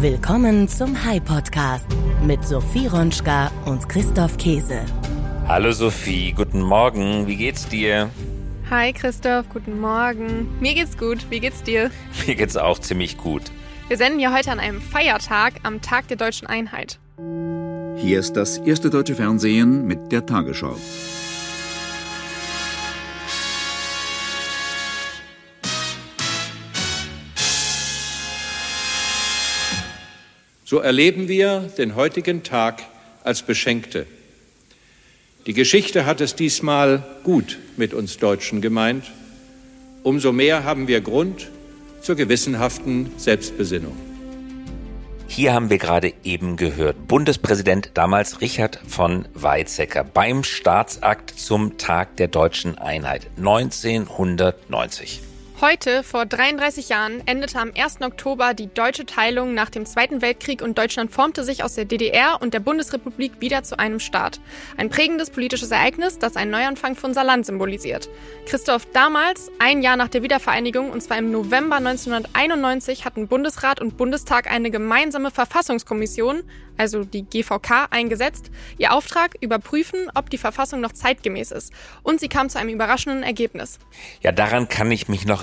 Willkommen zum High Podcast mit Sophie Ronschka und Christoph Käse. Hallo Sophie, guten Morgen. Wie geht's dir? Hi Christoph, guten Morgen. Mir geht's gut. Wie geht's dir? Mir geht's auch ziemlich gut. Wir senden ja heute an einem Feiertag, am Tag der deutschen Einheit. Hier ist das erste deutsche Fernsehen mit der Tagesschau. So erleben wir den heutigen Tag als Beschenkte. Die Geschichte hat es diesmal gut mit uns Deutschen gemeint. Umso mehr haben wir Grund zur gewissenhaften Selbstbesinnung. Hier haben wir gerade eben gehört, Bundespräsident damals Richard von Weizsäcker beim Staatsakt zum Tag der deutschen Einheit 1990. Heute, vor 33 Jahren, endete am 1. Oktober die deutsche Teilung nach dem Zweiten Weltkrieg und Deutschland formte sich aus der DDR und der Bundesrepublik wieder zu einem Staat. Ein prägendes politisches Ereignis, das einen Neuanfang für unser Land symbolisiert. Christoph, damals, ein Jahr nach der Wiedervereinigung, und zwar im November 1991, hatten Bundesrat und Bundestag eine gemeinsame Verfassungskommission, also die GVK, eingesetzt. Ihr Auftrag, überprüfen, ob die Verfassung noch zeitgemäß ist. Und sie kam zu einem überraschenden Ergebnis. Ja, daran kann ich mich noch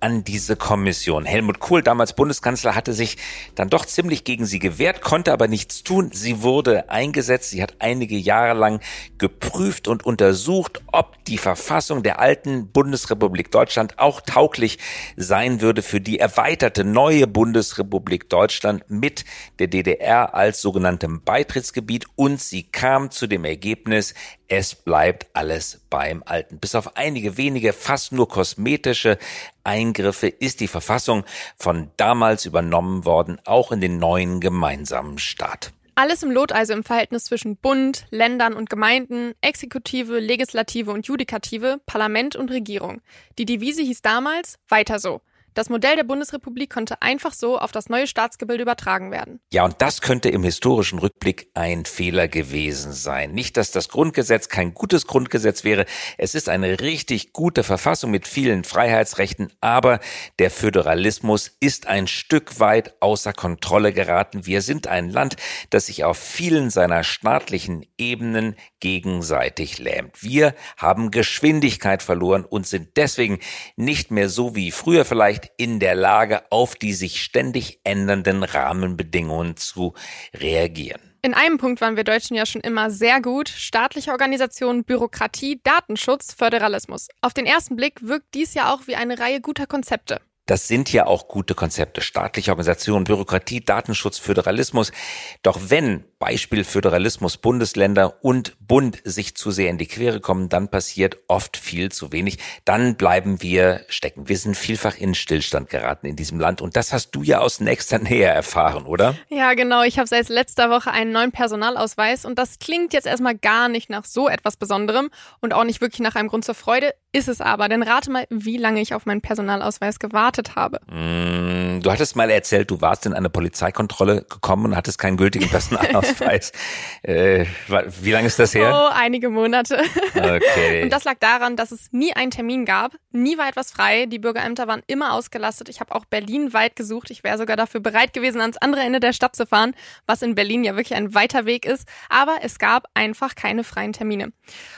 an diese Kommission. Helmut Kohl, damals Bundeskanzler, hatte sich dann doch ziemlich gegen sie gewehrt, konnte aber nichts tun. Sie wurde eingesetzt. Sie hat einige Jahre lang geprüft und untersucht, ob die Verfassung der alten Bundesrepublik Deutschland auch tauglich sein würde für die erweiterte neue Bundesrepublik Deutschland mit der DDR als sogenanntem Beitrittsgebiet und sie kam zu dem Ergebnis, es bleibt alles beim Alten. Bis auf einige wenige, fast nur kosmetische Eingriffe ist die Verfassung von damals übernommen worden, auch in den neuen gemeinsamen Staat. Alles im Lot also im Verhältnis zwischen Bund, Ländern und Gemeinden, Exekutive, Legislative und Judikative, Parlament und Regierung. Die Devise hieß damals weiter so. Das Modell der Bundesrepublik konnte einfach so auf das neue Staatsgebilde übertragen werden. Ja, und das könnte im historischen Rückblick ein Fehler gewesen sein. Nicht, dass das Grundgesetz kein gutes Grundgesetz wäre. Es ist eine richtig gute Verfassung mit vielen Freiheitsrechten, aber der Föderalismus ist ein Stück weit außer Kontrolle geraten. Wir sind ein Land, das sich auf vielen seiner staatlichen Ebenen gegenseitig lähmt. Wir haben Geschwindigkeit verloren und sind deswegen nicht mehr so wie früher vielleicht in der Lage, auf die sich ständig ändernden Rahmenbedingungen zu reagieren. In einem Punkt waren wir Deutschen ja schon immer sehr gut. Staatliche Organisation, Bürokratie, Datenschutz, Föderalismus. Auf den ersten Blick wirkt dies ja auch wie eine Reihe guter Konzepte. Das sind ja auch gute Konzepte. Staatliche Organisation, Bürokratie, Datenschutz, Föderalismus. Doch wenn Beispiel Föderalismus, Bundesländer und Bund sich zu sehr in die Quere kommen, dann passiert oft viel zu wenig. Dann bleiben wir stecken. Wir sind vielfach in Stillstand geraten in diesem Land. Und das hast du ja aus nächster Nähe erfahren, oder? Ja, genau. Ich habe seit letzter Woche einen neuen Personalausweis und das klingt jetzt erstmal gar nicht nach so etwas Besonderem und auch nicht wirklich nach einem Grund zur Freude. Ist es aber. Denn rate mal, wie lange ich auf meinen Personalausweis gewartet habe. Mm, du hattest mal erzählt, du warst in eine Polizeikontrolle gekommen und hattest keinen gültigen Personalausweis. Äh, wie lange ist das her? Oh, einige Monate. Okay. Und das lag daran, dass es nie einen Termin gab. Nie war etwas frei. Die Bürgerämter waren immer ausgelastet. Ich habe auch Berlin weit gesucht. Ich wäre sogar dafür bereit gewesen, ans andere Ende der Stadt zu fahren, was in Berlin ja wirklich ein weiter Weg ist. Aber es gab einfach keine freien Termine.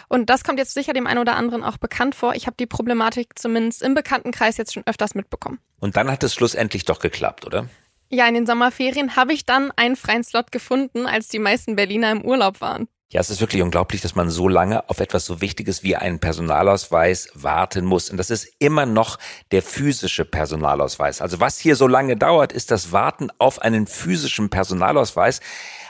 Und das kommt jetzt sicher dem einen oder anderen auch bekannt vor. Ich habe die Problematik zumindest im Bekanntenkreis jetzt schon öfters mitbekommen. Und dann hat es schlussendlich doch geklappt, oder? Ja, in den Sommerferien habe ich dann einen freien Slot gefunden, als die meisten Berliner im Urlaub waren. Ja, es ist wirklich unglaublich, dass man so lange auf etwas so Wichtiges wie einen Personalausweis warten muss. Und das ist immer noch der physische Personalausweis. Also was hier so lange dauert, ist das Warten auf einen physischen Personalausweis.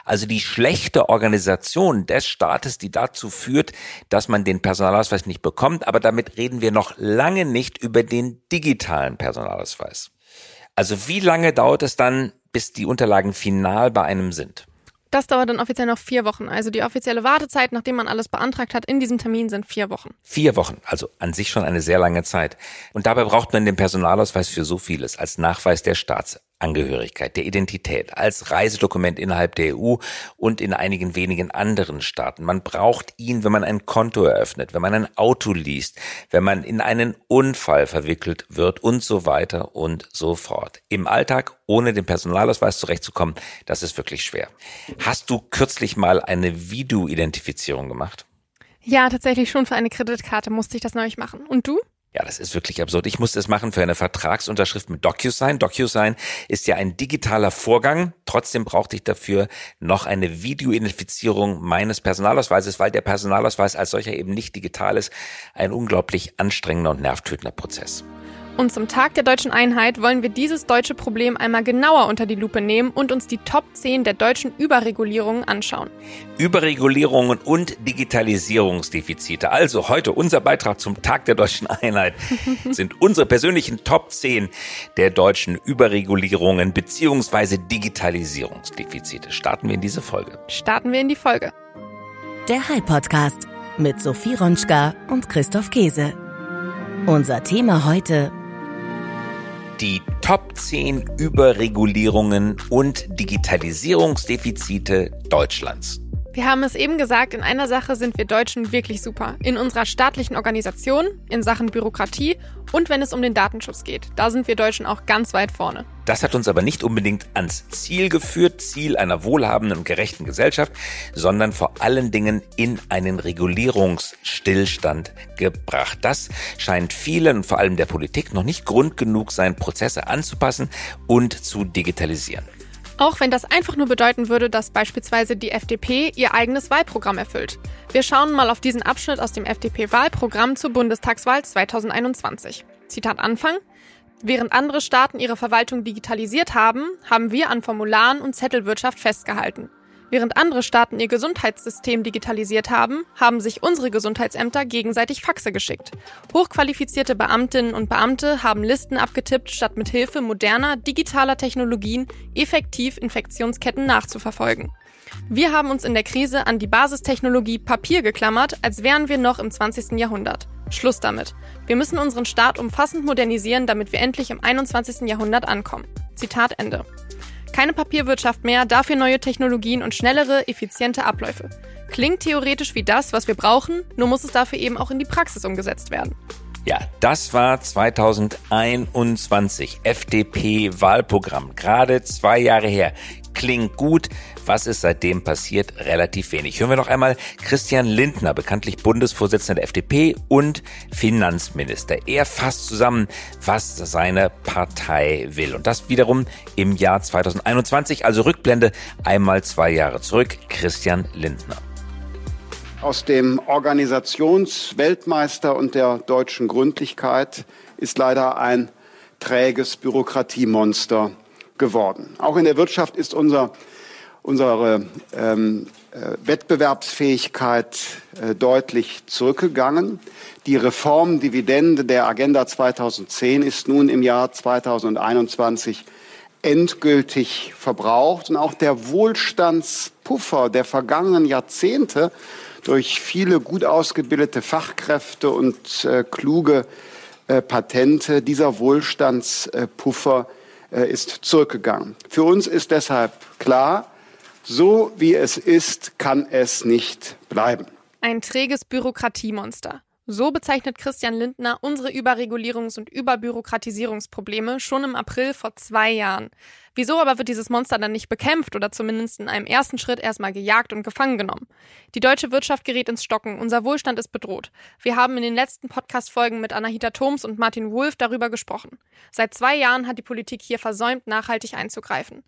Also die schlechte Organisation des Staates, die dazu führt, dass man den Personalausweis nicht bekommt. Aber damit reden wir noch lange nicht über den digitalen Personalausweis. Also wie lange dauert es dann, bis die Unterlagen final bei einem sind? Das dauert dann offiziell noch vier Wochen. Also die offizielle Wartezeit, nachdem man alles beantragt hat, in diesem Termin sind vier Wochen. Vier Wochen, also an sich schon eine sehr lange Zeit. Und dabei braucht man den Personalausweis für so vieles als Nachweis der Staatsangehörigkeit. Angehörigkeit, der Identität als Reisedokument innerhalb der EU und in einigen wenigen anderen Staaten. Man braucht ihn, wenn man ein Konto eröffnet, wenn man ein Auto liest, wenn man in einen Unfall verwickelt wird und so weiter und so fort. Im Alltag ohne den Personalausweis zurechtzukommen, das ist wirklich schwer. Hast du kürzlich mal eine Video-Identifizierung gemacht? Ja, tatsächlich schon für eine Kreditkarte musste ich das neulich machen. Und du? Ja, das ist wirklich absurd. Ich musste es machen für eine Vertragsunterschrift mit DocuSign. DocuSign ist ja ein digitaler Vorgang. Trotzdem brauchte ich dafür noch eine Videoidentifizierung meines Personalausweises, weil der Personalausweis als solcher eben nicht digital ist. Ein unglaublich anstrengender und nervtötender Prozess. Und zum Tag der deutschen Einheit wollen wir dieses deutsche Problem einmal genauer unter die Lupe nehmen und uns die Top 10 der deutschen Überregulierungen anschauen. Überregulierungen und Digitalisierungsdefizite. Also heute unser Beitrag zum Tag der deutschen Einheit sind unsere persönlichen Top 10 der deutschen Überregulierungen bzw. Digitalisierungsdefizite. Starten wir in diese Folge. Starten wir in die Folge. Der High Podcast mit Sophie Ronschka und Christoph Käse. Unser Thema heute die Top 10 Überregulierungen und Digitalisierungsdefizite Deutschlands. Wir haben es eben gesagt, in einer Sache sind wir Deutschen wirklich super. In unserer staatlichen Organisation, in Sachen Bürokratie und wenn es um den Datenschutz geht. Da sind wir Deutschen auch ganz weit vorne. Das hat uns aber nicht unbedingt ans Ziel geführt, Ziel einer wohlhabenden und gerechten Gesellschaft, sondern vor allen Dingen in einen Regulierungsstillstand gebracht. Das scheint vielen vor allem der Politik noch nicht Grund genug sein, Prozesse anzupassen und zu digitalisieren. Auch wenn das einfach nur bedeuten würde, dass beispielsweise die FDP ihr eigenes Wahlprogramm erfüllt. Wir schauen mal auf diesen Abschnitt aus dem FDP-Wahlprogramm zur Bundestagswahl 2021. Zitat Anfang. Während andere Staaten ihre Verwaltung digitalisiert haben, haben wir an Formularen und Zettelwirtschaft festgehalten. Während andere Staaten ihr Gesundheitssystem digitalisiert haben, haben sich unsere Gesundheitsämter gegenseitig Faxe geschickt. Hochqualifizierte Beamtinnen und Beamte haben Listen abgetippt, statt mit Hilfe moderner digitaler Technologien effektiv Infektionsketten nachzuverfolgen. Wir haben uns in der Krise an die Basistechnologie Papier geklammert, als wären wir noch im 20. Jahrhundert. Schluss damit. Wir müssen unseren Staat umfassend modernisieren, damit wir endlich im 21. Jahrhundert ankommen. Zitat Ende. Keine Papierwirtschaft mehr, dafür neue Technologien und schnellere, effiziente Abläufe. Klingt theoretisch wie das, was wir brauchen, nur muss es dafür eben auch in die Praxis umgesetzt werden. Ja, das war 2021 FDP-Wahlprogramm. Gerade zwei Jahre her. Klingt gut. Was ist seitdem passiert? Relativ wenig. Hören wir noch einmal Christian Lindner, bekanntlich Bundesvorsitzender der FDP und Finanzminister. Er fasst zusammen, was seine Partei will. Und das wiederum im Jahr 2021, also Rückblende einmal zwei Jahre zurück. Christian Lindner aus dem Organisationsweltmeister und der deutschen Gründlichkeit ist leider ein träges Bürokratiemonster geworden. Auch in der Wirtschaft ist unser, unsere ähm, äh, Wettbewerbsfähigkeit äh, deutlich zurückgegangen. Die Reformdividende der Agenda 2010 ist nun im Jahr 2021 endgültig verbraucht und auch der Wohlstandspuffer der vergangenen Jahrzehnte durch viele gut ausgebildete Fachkräfte und äh, kluge äh, Patente. Dieser Wohlstandspuffer äh, ist zurückgegangen. Für uns ist deshalb klar, so wie es ist, kann es nicht bleiben. Ein träges Bürokratiemonster. So bezeichnet Christian Lindner unsere Überregulierungs- und Überbürokratisierungsprobleme schon im April vor zwei Jahren. Wieso aber wird dieses Monster dann nicht bekämpft oder zumindest in einem ersten Schritt erstmal gejagt und gefangen genommen? Die deutsche Wirtschaft gerät ins Stocken, unser Wohlstand ist bedroht. Wir haben in den letzten Podcast-Folgen mit Anahita Thoms und Martin Wulff darüber gesprochen. Seit zwei Jahren hat die Politik hier versäumt, nachhaltig einzugreifen.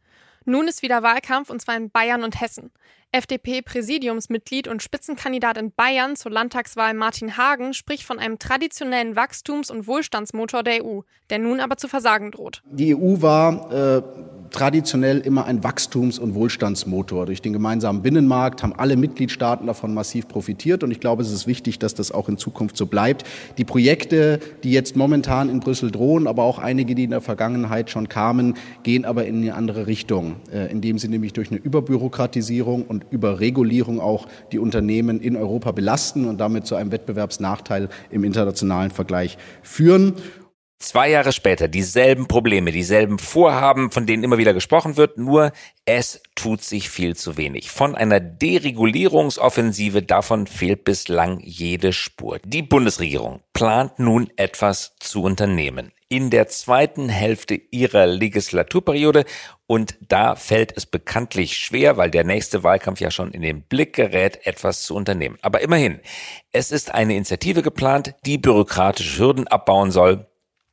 Nun ist wieder Wahlkampf und zwar in Bayern und Hessen. FDP-Präsidiumsmitglied und Spitzenkandidat in Bayern zur Landtagswahl Martin Hagen spricht von einem traditionellen Wachstums- und Wohlstandsmotor der EU, der nun aber zu versagen droht. Die EU war äh, traditionell immer ein Wachstums- und Wohlstandsmotor. Durch den gemeinsamen Binnenmarkt haben alle Mitgliedstaaten davon massiv profitiert und ich glaube, es ist wichtig, dass das auch in Zukunft so bleibt. Die Projekte, die jetzt momentan in Brüssel drohen, aber auch einige, die in der Vergangenheit schon kamen, gehen aber in eine andere Richtung, äh, indem sie nämlich durch eine Überbürokratisierung und Überregulierung auch die Unternehmen in Europa belasten und damit zu einem Wettbewerbsnachteil im internationalen Vergleich führen. Zwei Jahre später dieselben Probleme, dieselben Vorhaben, von denen immer wieder gesprochen wird, nur es tut sich viel zu wenig. Von einer Deregulierungsoffensive davon fehlt bislang jede Spur. Die Bundesregierung plant nun etwas zu unternehmen in der zweiten Hälfte ihrer Legislaturperiode und da fällt es bekanntlich schwer, weil der nächste Wahlkampf ja schon in den Blick gerät, etwas zu unternehmen. Aber immerhin, es ist eine Initiative geplant, die bürokratische Hürden abbauen soll,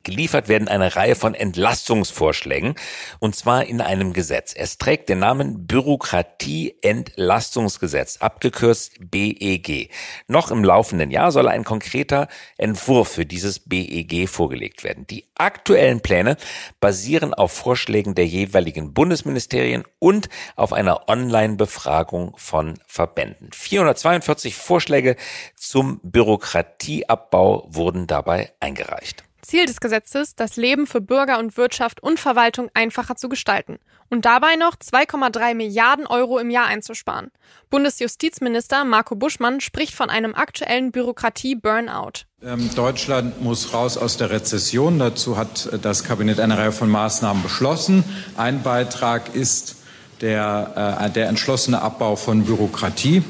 Geliefert werden eine Reihe von Entlastungsvorschlägen und zwar in einem Gesetz. Es trägt den Namen Bürokratieentlastungsgesetz, abgekürzt BEG. Noch im laufenden Jahr soll ein konkreter Entwurf für dieses BEG vorgelegt werden. Die aktuellen Pläne basieren auf Vorschlägen der jeweiligen Bundesministerien und auf einer Online-Befragung von Verbänden. 442 Vorschläge zum Bürokratieabbau wurden dabei eingereicht. Ziel des Gesetzes, das Leben für Bürger und Wirtschaft und Verwaltung einfacher zu gestalten und dabei noch 2,3 Milliarden Euro im Jahr einzusparen. Bundesjustizminister Marco Buschmann spricht von einem aktuellen Bürokratie-Burnout. Ähm, Deutschland muss raus aus der Rezession. Dazu hat äh, das Kabinett eine Reihe von Maßnahmen beschlossen. Ein Beitrag ist der, äh, der entschlossene Abbau von Bürokratie.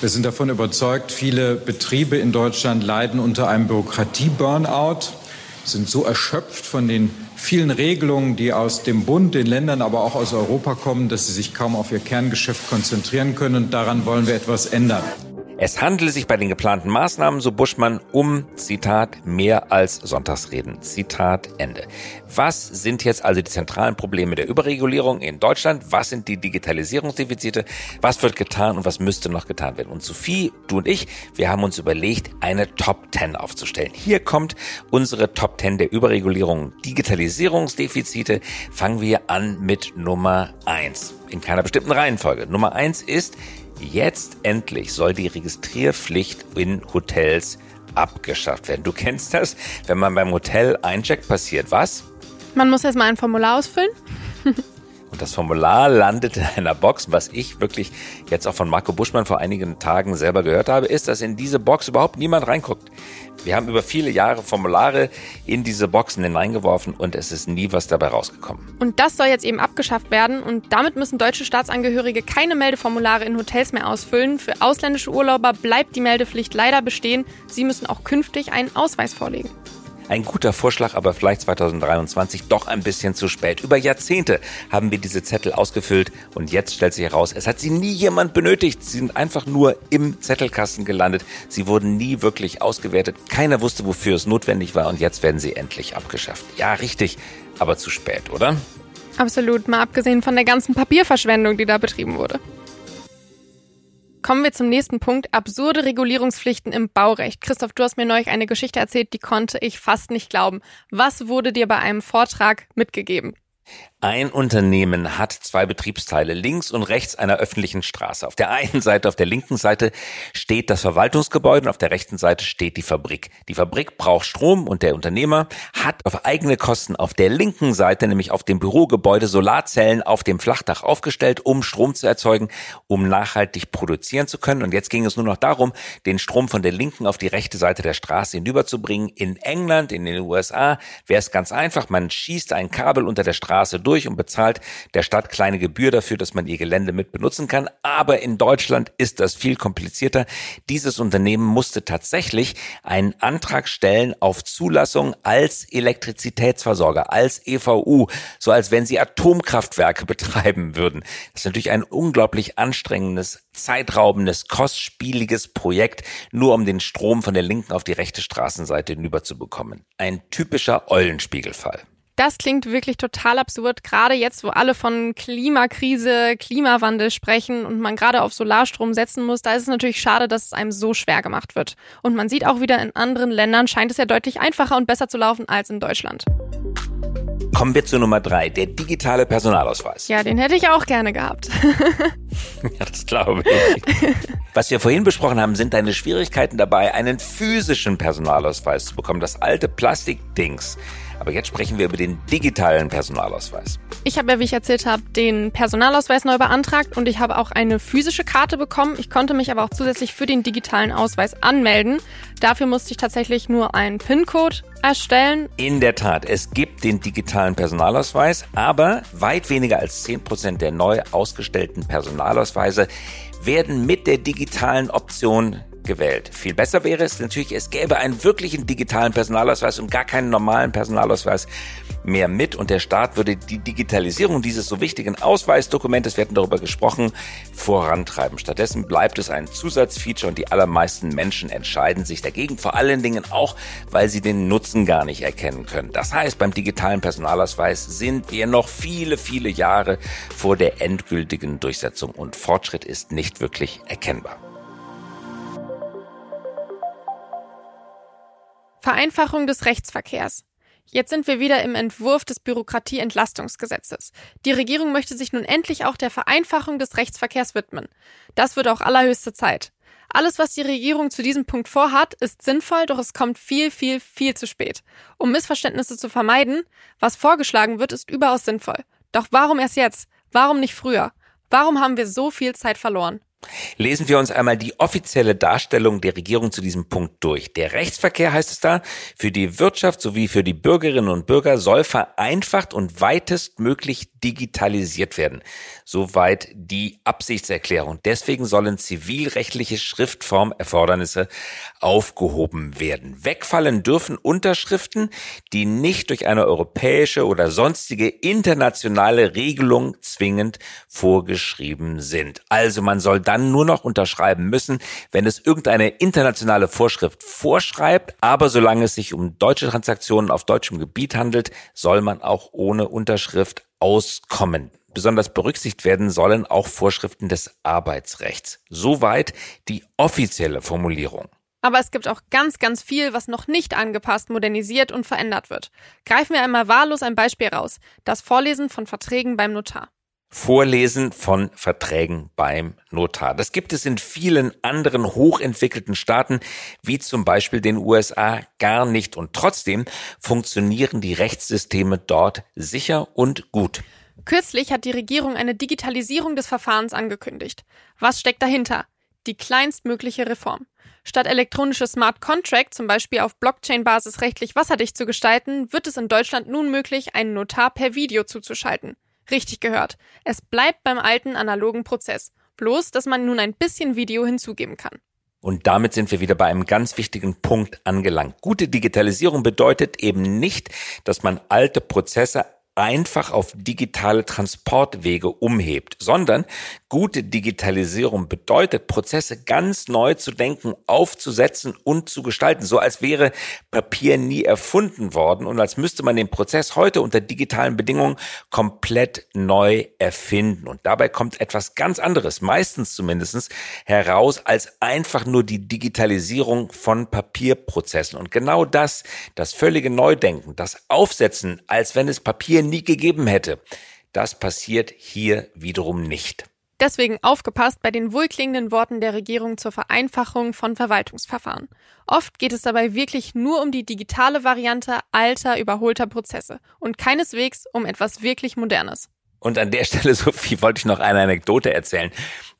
Wir sind davon überzeugt, viele Betriebe in Deutschland leiden unter einem Bürokratie-Burnout sind so erschöpft von den vielen Regelungen, die aus dem Bund, den Ländern, aber auch aus Europa kommen, dass sie sich kaum auf ihr Kerngeschäft konzentrieren können. Und daran wollen wir etwas ändern. Es handele sich bei den geplanten Maßnahmen, so Buschmann, um, Zitat, mehr als Sonntagsreden. Zitat Ende. Was sind jetzt also die zentralen Probleme der Überregulierung in Deutschland? Was sind die Digitalisierungsdefizite? Was wird getan und was müsste noch getan werden? Und Sophie, du und ich, wir haben uns überlegt, eine Top 10 aufzustellen. Hier kommt unsere Top 10 der Überregulierung. Digitalisierungsdefizite. Fangen wir an mit Nummer 1. In keiner bestimmten Reihenfolge. Nummer 1 ist Jetzt endlich soll die Registrierpflicht in Hotels abgeschafft werden. Du kennst das, wenn man beim Hotel eincheckt, passiert was? Man muss erstmal ein Formular ausfüllen. Und das Formular landet in einer Box. Was ich wirklich jetzt auch von Marco Buschmann vor einigen Tagen selber gehört habe, ist, dass in diese Box überhaupt niemand reinguckt. Wir haben über viele Jahre Formulare in diese Boxen hineingeworfen und es ist nie was dabei rausgekommen. Und das soll jetzt eben abgeschafft werden und damit müssen deutsche Staatsangehörige keine Meldeformulare in Hotels mehr ausfüllen. Für ausländische Urlauber bleibt die Meldepflicht leider bestehen. Sie müssen auch künftig einen Ausweis vorlegen. Ein guter Vorschlag, aber vielleicht 2023 doch ein bisschen zu spät. Über Jahrzehnte haben wir diese Zettel ausgefüllt und jetzt stellt sich heraus, es hat sie nie jemand benötigt. Sie sind einfach nur im Zettelkasten gelandet. Sie wurden nie wirklich ausgewertet. Keiner wusste, wofür es notwendig war und jetzt werden sie endlich abgeschafft. Ja, richtig, aber zu spät, oder? Absolut, mal abgesehen von der ganzen Papierverschwendung, die da betrieben wurde. Kommen wir zum nächsten Punkt. Absurde Regulierungspflichten im Baurecht. Christoph, du hast mir neulich eine Geschichte erzählt, die konnte ich fast nicht glauben. Was wurde dir bei einem Vortrag mitgegeben? Ein Unternehmen hat zwei Betriebsteile links und rechts einer öffentlichen Straße. Auf der einen Seite, auf der linken Seite steht das Verwaltungsgebäude und auf der rechten Seite steht die Fabrik. Die Fabrik braucht Strom und der Unternehmer hat auf eigene Kosten auf der linken Seite, nämlich auf dem Bürogebäude, Solarzellen auf dem Flachdach aufgestellt, um Strom zu erzeugen, um nachhaltig produzieren zu können. Und jetzt ging es nur noch darum, den Strom von der linken auf die rechte Seite der Straße hinüberzubringen. In England, in den USA wäre es ganz einfach. Man schießt ein Kabel unter der Straße durch durch und bezahlt der Stadt kleine Gebühr dafür, dass man ihr Gelände mit benutzen kann. Aber in Deutschland ist das viel komplizierter. Dieses Unternehmen musste tatsächlich einen Antrag stellen auf Zulassung als Elektrizitätsversorger, als EVU, so als wenn sie Atomkraftwerke betreiben würden. Das ist natürlich ein unglaublich anstrengendes, zeitraubendes, kostspieliges Projekt, nur um den Strom von der linken auf die rechte Straßenseite hinüberzubekommen. Ein typischer Eulenspiegelfall. Das klingt wirklich total absurd, gerade jetzt, wo alle von Klimakrise, Klimawandel sprechen und man gerade auf Solarstrom setzen muss. Da ist es natürlich schade, dass es einem so schwer gemacht wird. Und man sieht auch wieder, in anderen Ländern scheint es ja deutlich einfacher und besser zu laufen als in Deutschland. Kommen wir zu Nummer drei, der digitale Personalausweis. Ja, den hätte ich auch gerne gehabt. ja, das glaube ich. Was wir vorhin besprochen haben, sind deine Schwierigkeiten dabei, einen physischen Personalausweis zu bekommen. Das alte Plastikdings Aber jetzt sprechen wir über den digitalen Personalausweis. Ich habe ja, wie ich erzählt habe, den Personalausweis neu beantragt und ich habe auch eine physische Karte bekommen. Ich konnte mich aber auch zusätzlich für den digitalen Ausweis anmelden. Dafür musste ich tatsächlich nur einen PIN-Code erstellen. In der Tat, es gibt den digitalen Personalausweis, aber weit weniger als 10% der neu ausgestellten Personalausweise werden mit der digitalen Option gewählt. Viel besser wäre es natürlich, es gäbe einen wirklichen digitalen Personalausweis und gar keinen normalen Personalausweis mehr mit und der Staat würde die Digitalisierung dieses so wichtigen Ausweisdokumentes, wir hatten darüber gesprochen, vorantreiben. Stattdessen bleibt es ein Zusatzfeature und die allermeisten Menschen entscheiden sich dagegen, vor allen Dingen auch, weil sie den Nutzen gar nicht erkennen können. Das heißt, beim digitalen Personalausweis sind wir noch viele, viele Jahre vor der endgültigen Durchsetzung und Fortschritt ist nicht wirklich erkennbar. Vereinfachung des Rechtsverkehrs. Jetzt sind wir wieder im Entwurf des Bürokratieentlastungsgesetzes. Die Regierung möchte sich nun endlich auch der Vereinfachung des Rechtsverkehrs widmen. Das wird auch allerhöchste Zeit. Alles, was die Regierung zu diesem Punkt vorhat, ist sinnvoll, doch es kommt viel, viel, viel zu spät. Um Missverständnisse zu vermeiden, was vorgeschlagen wird, ist überaus sinnvoll. Doch warum erst jetzt? Warum nicht früher? Warum haben wir so viel Zeit verloren? Lesen wir uns einmal die offizielle Darstellung der Regierung zu diesem Punkt durch. Der Rechtsverkehr heißt es da, für die Wirtschaft sowie für die Bürgerinnen und Bürger soll vereinfacht und weitestmöglich digitalisiert werden. Soweit die Absichtserklärung. Deswegen sollen zivilrechtliche Schriftformerfordernisse aufgehoben werden. Wegfallen dürfen Unterschriften, die nicht durch eine europäische oder sonstige internationale Regelung zwingend vorgeschrieben sind. Also man soll dann nur noch unterschreiben müssen, wenn es irgendeine internationale Vorschrift vorschreibt. Aber solange es sich um deutsche Transaktionen auf deutschem Gebiet handelt, soll man auch ohne Unterschrift auskommen. Besonders berücksichtigt werden sollen auch Vorschriften des Arbeitsrechts. Soweit die offizielle Formulierung. Aber es gibt auch ganz, ganz viel, was noch nicht angepasst, modernisiert und verändert wird. Greifen wir einmal wahllos ein Beispiel raus. Das Vorlesen von Verträgen beim Notar. Vorlesen von Verträgen beim Notar. Das gibt es in vielen anderen hochentwickelten Staaten, wie zum Beispiel den USA, gar nicht. Und trotzdem funktionieren die Rechtssysteme dort sicher und gut. Kürzlich hat die Regierung eine Digitalisierung des Verfahrens angekündigt. Was steckt dahinter? Die kleinstmögliche Reform. Statt elektronische Smart Contract zum Beispiel auf Blockchain-Basis rechtlich wasserdicht zu gestalten, wird es in Deutschland nun möglich, einen Notar per Video zuzuschalten. Richtig gehört. Es bleibt beim alten analogen Prozess. Bloß, dass man nun ein bisschen Video hinzugeben kann. Und damit sind wir wieder bei einem ganz wichtigen Punkt angelangt. Gute Digitalisierung bedeutet eben nicht, dass man alte Prozesse einfach auf digitale Transportwege umhebt, sondern gute Digitalisierung bedeutet, Prozesse ganz neu zu denken, aufzusetzen und zu gestalten, so als wäre Papier nie erfunden worden und als müsste man den Prozess heute unter digitalen Bedingungen komplett neu erfinden. Und dabei kommt etwas ganz anderes, meistens zumindestens heraus, als einfach nur die Digitalisierung von Papierprozessen. Und genau das, das völlige Neudenken, das Aufsetzen, als wenn es Papier nie gegeben hätte. Das passiert hier wiederum nicht. Deswegen aufgepasst bei den wohlklingenden Worten der Regierung zur Vereinfachung von Verwaltungsverfahren. Oft geht es dabei wirklich nur um die digitale Variante alter, überholter Prozesse und keineswegs um etwas wirklich Modernes. Und an der Stelle, Sophie, wollte ich noch eine Anekdote erzählen.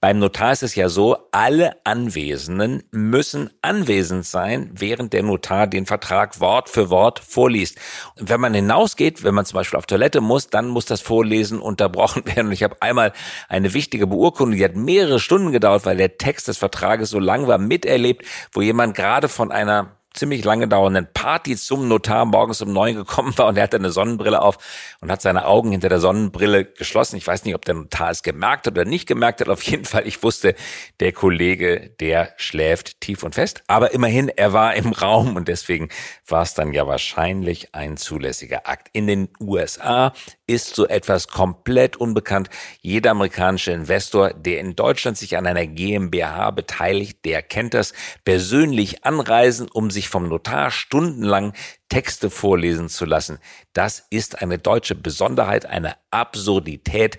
Beim Notar ist es ja so, alle Anwesenden müssen anwesend sein, während der Notar den Vertrag Wort für Wort vorliest. Und wenn man hinausgeht, wenn man zum Beispiel auf Toilette muss, dann muss das Vorlesen unterbrochen werden. Und ich habe einmal eine wichtige Beurkundung, die hat mehrere Stunden gedauert, weil der Text des Vertrages so lang war, miterlebt, wo jemand gerade von einer ziemlich lange dauernden Party zum Notar morgens um neun gekommen war und er hatte eine Sonnenbrille auf und hat seine Augen hinter der Sonnenbrille geschlossen. Ich weiß nicht, ob der Notar es gemerkt hat oder nicht gemerkt hat. Auf jeden Fall, ich wusste, der Kollege, der schläft tief und fest. Aber immerhin, er war im Raum und deswegen war es dann ja wahrscheinlich ein zulässiger Akt. In den USA ist so etwas komplett unbekannt. Jeder amerikanische Investor, der in Deutschland sich an einer GmbH beteiligt, der kennt das. Persönlich anreisen, um sich vom Notar stundenlang Texte vorlesen zu lassen. Das ist eine deutsche Besonderheit, eine Absurdität,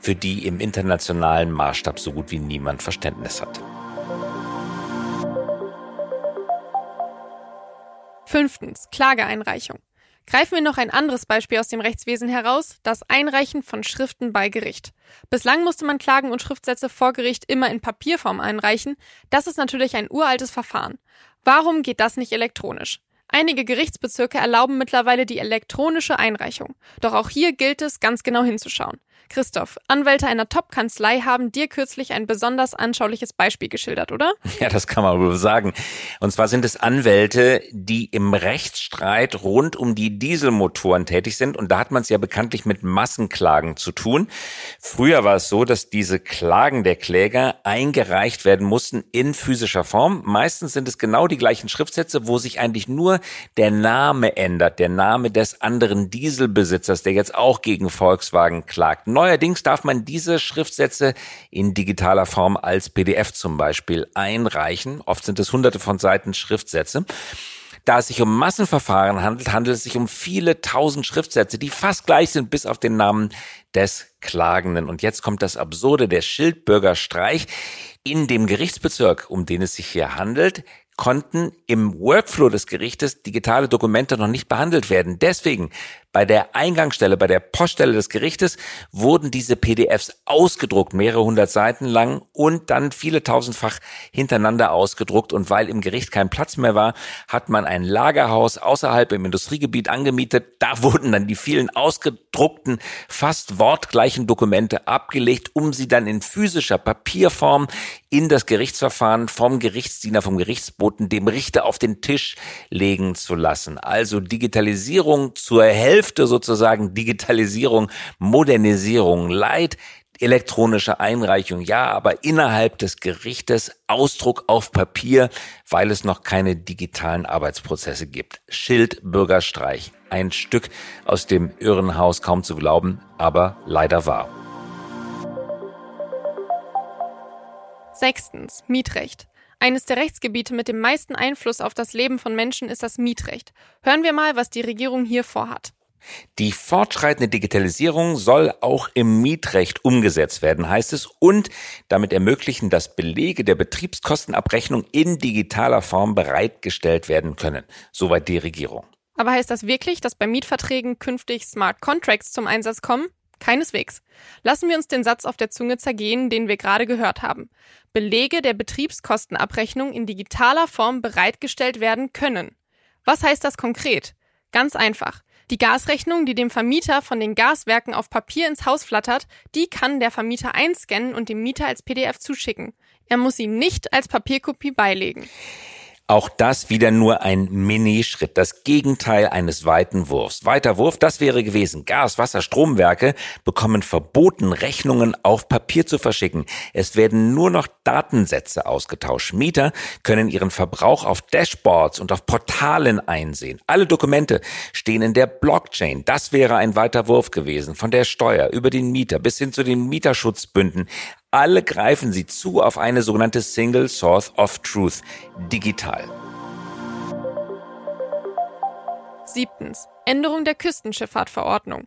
für die im internationalen Maßstab so gut wie niemand Verständnis hat. Fünftens, Klageeinreichung. Greifen wir noch ein anderes Beispiel aus dem Rechtswesen heraus, das Einreichen von Schriften bei Gericht. Bislang musste man Klagen und Schriftsätze vor Gericht immer in Papierform einreichen. Das ist natürlich ein uraltes Verfahren. Warum geht das nicht elektronisch? Einige Gerichtsbezirke erlauben mittlerweile die elektronische Einreichung. Doch auch hier gilt es, ganz genau hinzuschauen. Christoph, Anwälte einer Top-Kanzlei haben dir kürzlich ein besonders anschauliches Beispiel geschildert, oder? Ja, das kann man wohl sagen. Und zwar sind es Anwälte, die im Rechtsstreit rund um die Dieselmotoren tätig sind. Und da hat man es ja bekanntlich mit Massenklagen zu tun. Früher war es so, dass diese Klagen der Kläger eingereicht werden mussten in physischer Form. Meistens sind es genau die gleichen Schriftsätze, wo sich eigentlich nur der Name ändert, der Name des anderen Dieselbesitzers, der jetzt auch gegen Volkswagen klagt. Neuerdings darf man diese Schriftsätze in digitaler Form als PDF zum Beispiel einreichen. Oft sind es hunderte von Seiten Schriftsätze. Da es sich um Massenverfahren handelt, handelt es sich um viele tausend Schriftsätze, die fast gleich sind, bis auf den Namen des Klagenden. Und jetzt kommt das Absurde, der Schildbürgerstreich. In dem Gerichtsbezirk, um den es sich hier handelt, konnten im Workflow des Gerichtes digitale Dokumente noch nicht behandelt werden. Deswegen bei der Eingangsstelle, bei der Poststelle des Gerichtes wurden diese PDFs ausgedruckt, mehrere hundert Seiten lang und dann viele tausendfach hintereinander ausgedruckt. Und weil im Gericht kein Platz mehr war, hat man ein Lagerhaus außerhalb im Industriegebiet angemietet. Da wurden dann die vielen ausgedruckten, fast wortgleichen Dokumente abgelegt, um sie dann in physischer Papierform in das Gerichtsverfahren vom Gerichtsdiener, vom Gerichtsboten, dem Richter auf den Tisch legen zu lassen. Also Digitalisierung zur Hälfte Hälfte sozusagen Digitalisierung, Modernisierung, Leid, elektronische Einreichung, ja, aber innerhalb des Gerichtes Ausdruck auf Papier, weil es noch keine digitalen Arbeitsprozesse gibt. Schild. Ein Stück aus dem Irrenhaus kaum zu glauben, aber leider wahr. Sechstens. Mietrecht. Eines der Rechtsgebiete mit dem meisten Einfluss auf das Leben von Menschen ist das Mietrecht. Hören wir mal, was die Regierung hier vorhat. Die fortschreitende Digitalisierung soll auch im Mietrecht umgesetzt werden, heißt es, und damit ermöglichen, dass Belege der Betriebskostenabrechnung in digitaler Form bereitgestellt werden können. Soweit die Regierung. Aber heißt das wirklich, dass bei Mietverträgen künftig Smart Contracts zum Einsatz kommen? Keineswegs. Lassen wir uns den Satz auf der Zunge zergehen, den wir gerade gehört haben. Belege der Betriebskostenabrechnung in digitaler Form bereitgestellt werden können. Was heißt das konkret? Ganz einfach. Die Gasrechnung, die dem Vermieter von den Gaswerken auf Papier ins Haus flattert, die kann der Vermieter einscannen und dem Mieter als PDF zuschicken. Er muss sie nicht als Papierkopie beilegen. Auch das wieder nur ein Minischritt, das Gegenteil eines weiten Wurfs. Weiter Wurf, das wäre gewesen. Gas, Wasser, Stromwerke bekommen verboten, Rechnungen auf Papier zu verschicken. Es werden nur noch Datensätze ausgetauscht. Mieter können ihren Verbrauch auf Dashboards und auf Portalen einsehen. Alle Dokumente stehen in der Blockchain. Das wäre ein weiter Wurf gewesen. Von der Steuer über den Mieter bis hin zu den Mieterschutzbünden. Alle greifen sie zu auf eine sogenannte Single Source of Truth, digital. Siebtens. Änderung der Küstenschifffahrtverordnung.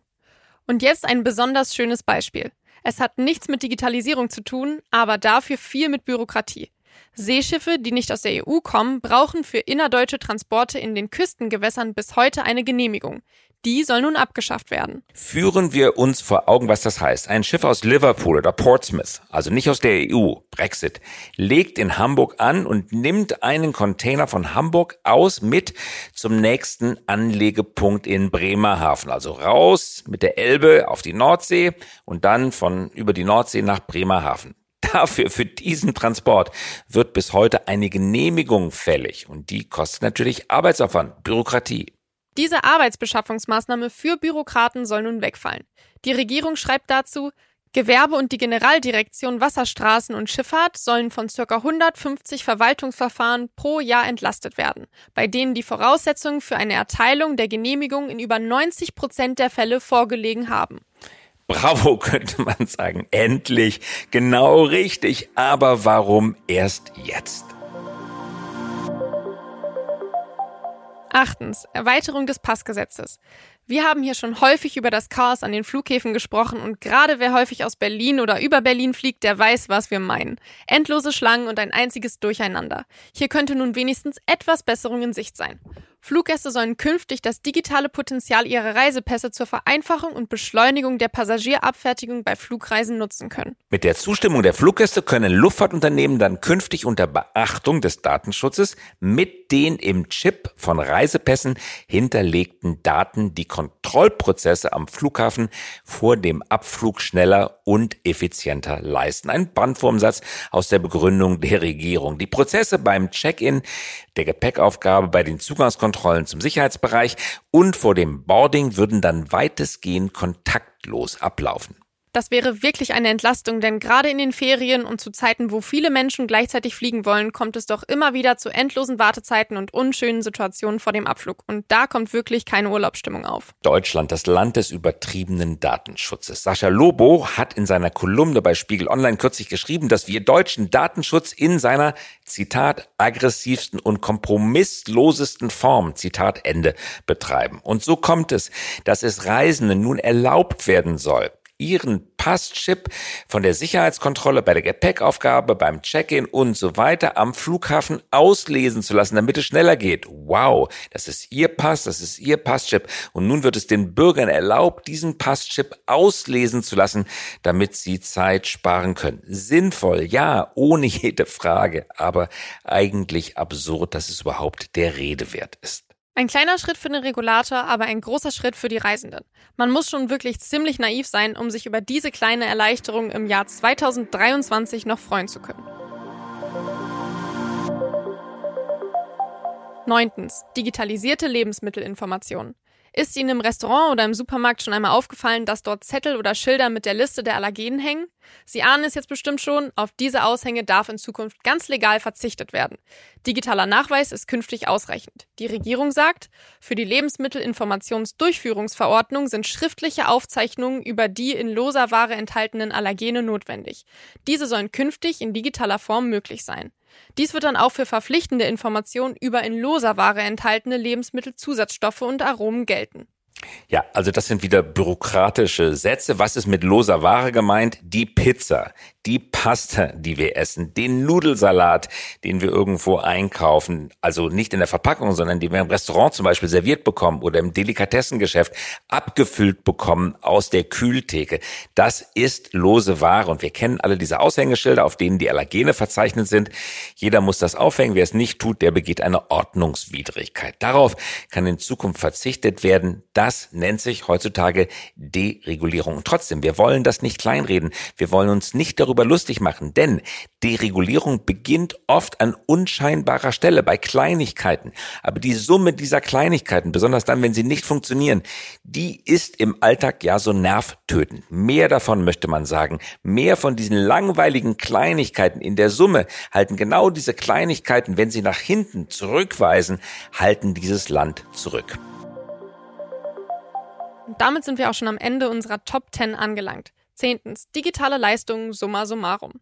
Und jetzt ein besonders schönes Beispiel. Es hat nichts mit Digitalisierung zu tun, aber dafür viel mit Bürokratie. Seeschiffe, die nicht aus der EU kommen, brauchen für innerdeutsche Transporte in den Küstengewässern bis heute eine Genehmigung. Die soll nun abgeschafft werden. Führen wir uns vor Augen, was das heißt. Ein Schiff aus Liverpool oder Portsmouth, also nicht aus der EU, Brexit, legt in Hamburg an und nimmt einen Container von Hamburg aus mit zum nächsten Anlegepunkt in Bremerhaven. Also raus mit der Elbe auf die Nordsee und dann von über die Nordsee nach Bremerhaven. Dafür, für diesen Transport, wird bis heute eine Genehmigung fällig. Und die kostet natürlich Arbeitsaufwand, Bürokratie. Diese Arbeitsbeschaffungsmaßnahme für Bürokraten soll nun wegfallen. Die Regierung schreibt dazu, Gewerbe und die Generaldirektion Wasserstraßen und Schifffahrt sollen von ca. 150 Verwaltungsverfahren pro Jahr entlastet werden, bei denen die Voraussetzungen für eine Erteilung der Genehmigung in über 90 Prozent der Fälle vorgelegen haben. Bravo, könnte man sagen. Endlich. Genau richtig. Aber warum erst jetzt? Achtens. Erweiterung des Passgesetzes. Wir haben hier schon häufig über das Chaos an den Flughäfen gesprochen und gerade wer häufig aus Berlin oder über Berlin fliegt, der weiß, was wir meinen. Endlose Schlangen und ein einziges Durcheinander. Hier könnte nun wenigstens etwas Besserung in Sicht sein. Fluggäste sollen künftig das digitale Potenzial ihrer Reisepässe zur Vereinfachung und Beschleunigung der Passagierabfertigung bei Flugreisen nutzen können. Mit der Zustimmung der Fluggäste können Luftfahrtunternehmen dann künftig unter Beachtung des Datenschutzes mit den im Chip von Reisepässen hinterlegten Daten die Kontrollprozesse am Flughafen vor dem Abflug schneller und effizienter leisten. Ein Brandwurmsatz aus der Begründung der Regierung. Die Prozesse beim Check-in, der Gepäckaufgabe bei den Zugangskontrollen zum Sicherheitsbereich und vor dem Boarding würden dann weitestgehend kontaktlos ablaufen. Das wäre wirklich eine Entlastung, denn gerade in den Ferien und zu Zeiten, wo viele Menschen gleichzeitig fliegen wollen, kommt es doch immer wieder zu endlosen Wartezeiten und unschönen Situationen vor dem Abflug. Und da kommt wirklich keine Urlaubsstimmung auf. Deutschland, das Land des übertriebenen Datenschutzes. Sascha Lobo hat in seiner Kolumne bei Spiegel Online kürzlich geschrieben, dass wir Deutschen Datenschutz in seiner, Zitat, aggressivsten und kompromisslosesten Form, Zitat Ende, betreiben. Und so kommt es, dass es Reisenden nun erlaubt werden soll, ihren Passchip von der Sicherheitskontrolle bei der Gepäckaufgabe, beim Check-in und so weiter am Flughafen auslesen zu lassen, damit es schneller geht. Wow, das ist ihr Pass, das ist ihr Passchip. Und nun wird es den Bürgern erlaubt, diesen Passchip auslesen zu lassen, damit sie Zeit sparen können. Sinnvoll, ja, ohne jede Frage, aber eigentlich absurd, dass es überhaupt der Rede wert ist. Ein kleiner Schritt für den Regulator, aber ein großer Schritt für die Reisenden. Man muss schon wirklich ziemlich naiv sein, um sich über diese kleine Erleichterung im Jahr 2023 noch freuen zu können. Neuntens. Digitalisierte Lebensmittelinformation. Ist Ihnen im Restaurant oder im Supermarkt schon einmal aufgefallen, dass dort Zettel oder Schilder mit der Liste der Allergenen hängen? Sie ahnen es jetzt bestimmt schon, auf diese Aushänge darf in Zukunft ganz legal verzichtet werden. Digitaler Nachweis ist künftig ausreichend. Die Regierung sagt, für die Lebensmittelinformationsdurchführungsverordnung sind schriftliche Aufzeichnungen über die in loser Ware enthaltenen Allergene notwendig. Diese sollen künftig in digitaler Form möglich sein. Dies wird dann auch für verpflichtende Informationen über in loser Ware enthaltene Lebensmittelzusatzstoffe und Aromen gelten. Ja, also das sind wieder bürokratische Sätze. Was ist mit loser Ware gemeint? Die Pizza, die Pasta, die wir essen, den Nudelsalat, den wir irgendwo einkaufen, also nicht in der Verpackung, sondern den wir im Restaurant zum Beispiel serviert bekommen oder im Delikatessengeschäft abgefüllt bekommen aus der Kühltheke. Das ist lose Ware und wir kennen alle diese Aushängeschilder, auf denen die Allergene verzeichnet sind. Jeder muss das aufhängen. Wer es nicht tut, der begeht eine Ordnungswidrigkeit. Darauf kann in Zukunft verzichtet werden. Das nennt sich heutzutage Deregulierung. trotzdem, wir wollen das nicht kleinreden. Wir wollen uns nicht darüber lustig machen, denn Deregulierung beginnt oft an unscheinbarer Stelle bei Kleinigkeiten. Aber die Summe dieser Kleinigkeiten, besonders dann, wenn sie nicht funktionieren, die ist im Alltag ja so nervtötend. Mehr davon möchte man sagen. Mehr von diesen langweiligen Kleinigkeiten in der Summe halten genau diese Kleinigkeiten, wenn sie nach hinten zurückweisen, halten dieses Land zurück. Und damit sind wir auch schon am Ende unserer Top 10 angelangt. Zehntens. Digitale Leistungen summa summarum.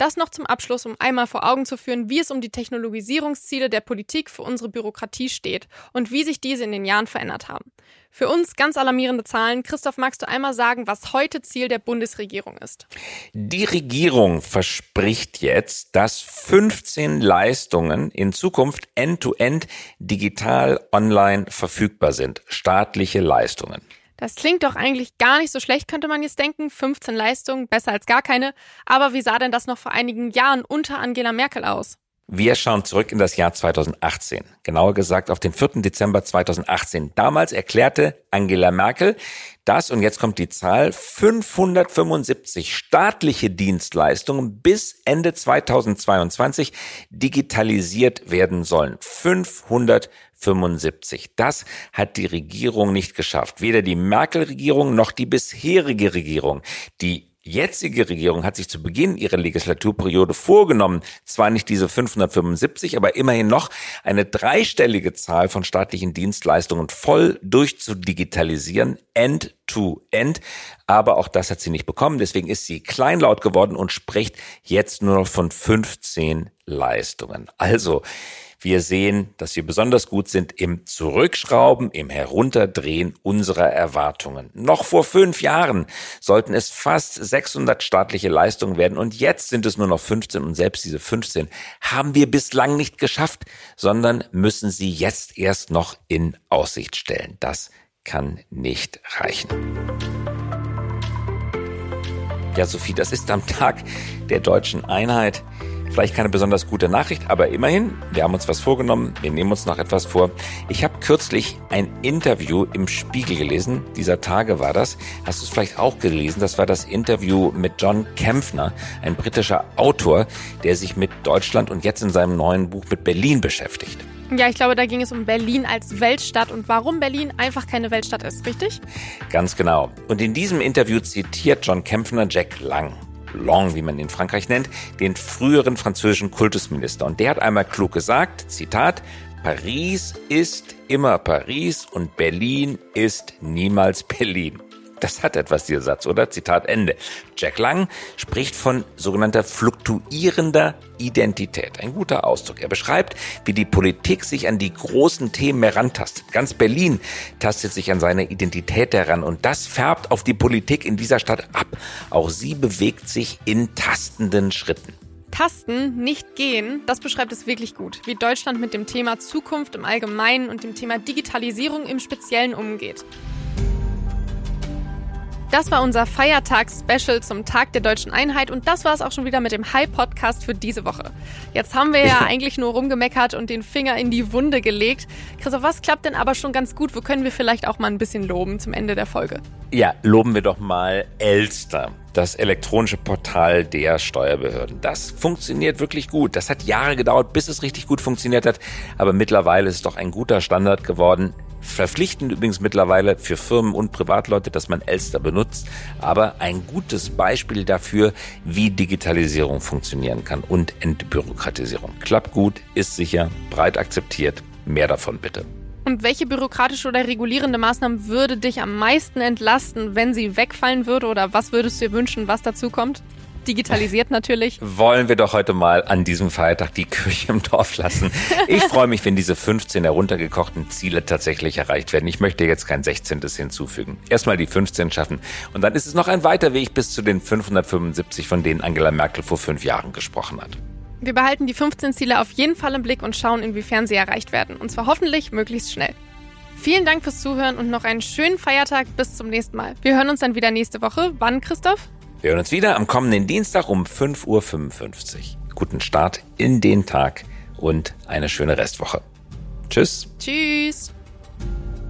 Das noch zum Abschluss, um einmal vor Augen zu führen, wie es um die Technologisierungsziele der Politik für unsere Bürokratie steht und wie sich diese in den Jahren verändert haben. Für uns ganz alarmierende Zahlen. Christoph, magst du einmal sagen, was heute Ziel der Bundesregierung ist? Die Regierung verspricht jetzt, dass 15 Leistungen in Zukunft end-to-end -end digital online verfügbar sind. Staatliche Leistungen. Das klingt doch eigentlich gar nicht so schlecht, könnte man jetzt denken. 15 Leistungen, besser als gar keine. Aber wie sah denn das noch vor einigen Jahren unter Angela Merkel aus? Wir schauen zurück in das Jahr 2018, genauer gesagt auf den 4. Dezember 2018. Damals erklärte Angela Merkel, dass, und jetzt kommt die Zahl, 575 staatliche Dienstleistungen bis Ende 2022 digitalisiert werden sollen. 575. Das hat die Regierung nicht geschafft. Weder die Merkel-Regierung noch die bisherige Regierung. Die jetzige Regierung hat sich zu Beginn ihrer Legislaturperiode vorgenommen, zwar nicht diese 575, aber immerhin noch eine dreistellige Zahl von staatlichen Dienstleistungen voll durchzudigitalisieren, end to end. Aber auch das hat sie nicht bekommen. Deswegen ist sie kleinlaut geworden und spricht jetzt nur noch von 15 Leistungen. Also, Wir sehen, dass wir besonders gut sind im Zurückschrauben, im Herunterdrehen unserer Erwartungen. Noch vor fünf Jahren sollten es fast 600 staatliche Leistungen werden und jetzt sind es nur noch 15 und selbst diese 15 haben wir bislang nicht geschafft, sondern müssen sie jetzt erst noch in Aussicht stellen. Das kann nicht reichen. Ja, Sophie, das ist am Tag der deutschen Einheit. Vielleicht keine besonders gute Nachricht, aber immerhin, wir haben uns was vorgenommen, wir nehmen uns noch etwas vor. Ich habe kürzlich ein Interview im Spiegel gelesen, dieser Tage war das. Hast du es vielleicht auch gelesen? Das war das Interview mit John Kempfner, ein britischer Autor, der sich mit Deutschland und jetzt in seinem neuen Buch mit Berlin beschäftigt. Ja, ich glaube, da ging es um Berlin als Weltstadt und warum Berlin einfach keine Weltstadt ist, richtig? Ganz genau. Und in diesem Interview zitiert John Kempfner Jack Lang. Long, wie man ihn in Frankreich nennt, den früheren französischen Kultusminister. Und der hat einmal klug gesagt, Zitat, Paris ist immer Paris und Berlin ist niemals Berlin. Das hat etwas, dieser Satz, oder? Zitat Ende. Jack Lang spricht von sogenannter fluktuierender Identität. Ein guter Ausdruck. Er beschreibt, wie die Politik sich an die großen Themen herantastet. Ganz Berlin tastet sich an seine Identität heran und das färbt auf die Politik in dieser Stadt ab. Auch sie bewegt sich in tastenden Schritten. Tasten, nicht gehen, das beschreibt es wirklich gut, wie Deutschland mit dem Thema Zukunft im Allgemeinen und dem Thema Digitalisierung im Speziellen umgeht. Das war unser Feiertags-Special zum Tag der deutschen Einheit und das war es auch schon wieder mit dem High-Podcast für diese Woche. Jetzt haben wir ja eigentlich nur rumgemeckert und den Finger in die Wunde gelegt. Christoph, was klappt denn aber schon ganz gut? Wo können wir vielleicht auch mal ein bisschen loben zum Ende der Folge? Ja, loben wir doch mal Elster, das elektronische Portal der Steuerbehörden. Das funktioniert wirklich gut. Das hat Jahre gedauert, bis es richtig gut funktioniert hat, aber mittlerweile ist es doch ein guter Standard geworden verpflichtend übrigens mittlerweile für Firmen und Privatleute, dass man Elster benutzt, aber ein gutes Beispiel dafür, wie Digitalisierung funktionieren kann und Entbürokratisierung. Klappt gut, ist sicher, breit akzeptiert. Mehr davon bitte. Und welche bürokratische oder regulierende Maßnahmen würde dich am meisten entlasten, wenn sie wegfallen würde? Oder was würdest du dir wünschen, was dazu kommt? Digitalisiert natürlich. Wollen wir doch heute mal an diesem Feiertag die Kirche im Dorf lassen. Ich freue mich, wenn diese 15 heruntergekochten Ziele tatsächlich erreicht werden. Ich möchte jetzt kein 16. hinzufügen. Erstmal die 15 schaffen und dann ist es noch ein weiter Weg bis zu den 575, von denen Angela Merkel vor fünf Jahren gesprochen hat. Wir behalten die 15 Ziele auf jeden Fall im Blick und schauen, inwiefern sie erreicht werden. Und zwar hoffentlich möglichst schnell. Vielen Dank fürs Zuhören und noch einen schönen Feiertag. Bis zum nächsten Mal. Wir hören uns dann wieder nächste Woche. Wann, Christoph? Wir hören uns wieder am kommenden Dienstag um 5.55 Uhr. Guten Start in den Tag und eine schöne Restwoche. Tschüss. Tschüss.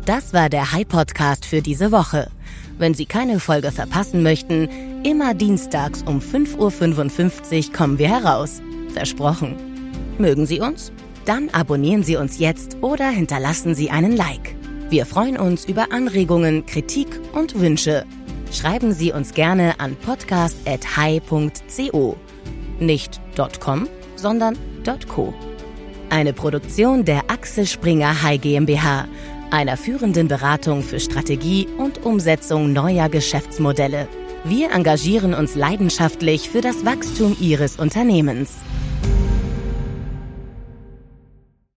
Das war der High Podcast für diese Woche. Wenn Sie keine Folge verpassen möchten, immer dienstags um 5.55 Uhr kommen wir heraus. Versprochen. Mögen Sie uns? Dann abonnieren Sie uns jetzt oder hinterlassen Sie einen Like. Wir freuen uns über Anregungen, Kritik und Wünsche schreiben Sie uns gerne an podcast.hi.co. Nicht .com, sondern .co. Eine Produktion der Axel Springer High GmbH, einer führenden Beratung für Strategie und Umsetzung neuer Geschäftsmodelle. Wir engagieren uns leidenschaftlich für das Wachstum Ihres Unternehmens.